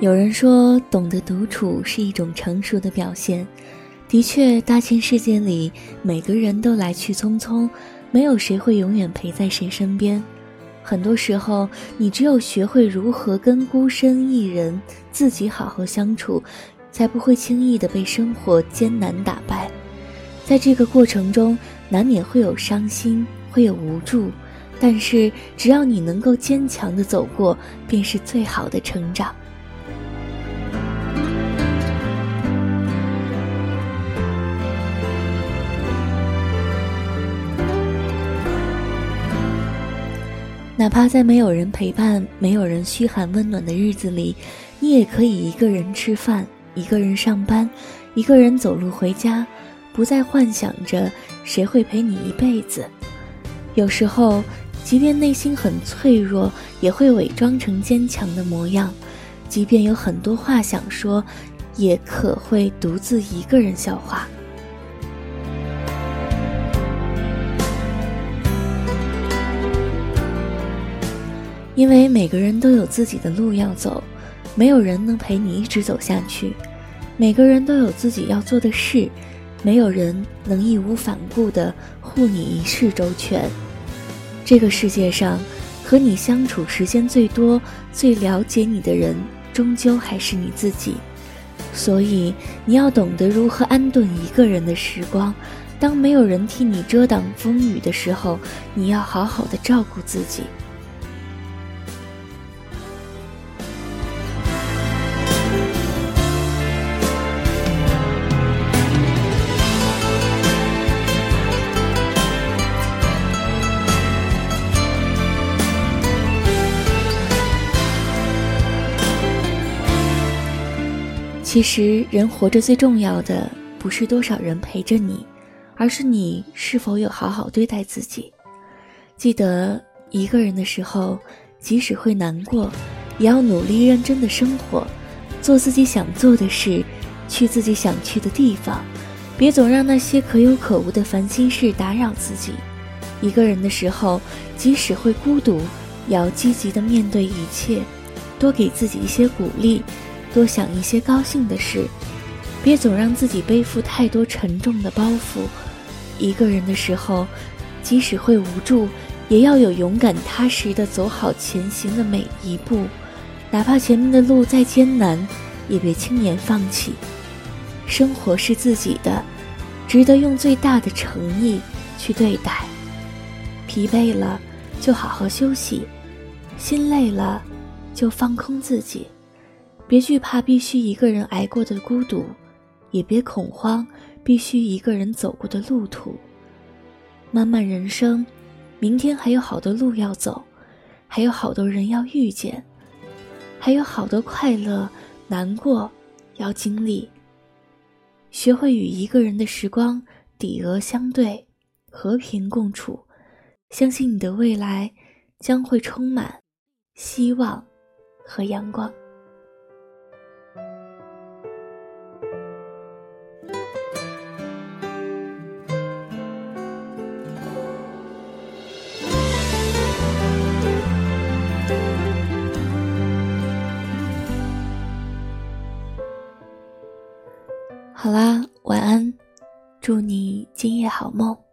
有人说，懂得独处是一种成熟的表现。的确，大千世界里，每个人都来去匆匆，没有谁会永远陪在谁身边。很多时候，你只有学会如何跟孤身一人自己好好相处，才不会轻易的被生活艰难打败。在这个过程中，难免会有伤心，会有无助，但是只要你能够坚强的走过，便是最好的成长。哪怕在没有人陪伴、没有人嘘寒问暖的日子里，你也可以一个人吃饭，一个人上班，一个人走路回家，不再幻想着谁会陪你一辈子。有时候，即便内心很脆弱，也会伪装成坚强的模样；即便有很多话想说，也可会独自一个人消化。因为每个人都有自己的路要走，没有人能陪你一直走下去。每个人都有自己要做的事，没有人能义无反顾地护你一世周全。这个世界上，和你相处时间最多、最了解你的人，终究还是你自己。所以，你要懂得如何安顿一个人的时光。当没有人替你遮挡风雨的时候，你要好好的照顾自己。其实，人活着最重要的不是多少人陪着你，而是你是否有好好对待自己。记得一个人的时候，即使会难过，也要努力认真的生活，做自己想做的事，去自己想去的地方，别总让那些可有可无的烦心事打扰自己。一个人的时候，即使会孤独，也要积极的面对一切，多给自己一些鼓励。多想一些高兴的事，别总让自己背负太多沉重的包袱。一个人的时候，即使会无助，也要有勇敢踏实的走好前行的每一步。哪怕前面的路再艰难，也别轻言放弃。生活是自己的，值得用最大的诚意去对待。疲惫了，就好好休息；心累了，就放空自己。别惧怕必须一个人挨过的孤独，也别恐慌必须一个人走过的路途。漫漫人生，明天还有好多路要走，还有好多人要遇见，还有好多快乐、难过要经历。学会与一个人的时光抵额相对，和平共处，相信你的未来将会充满希望和阳光。祝你今夜好梦。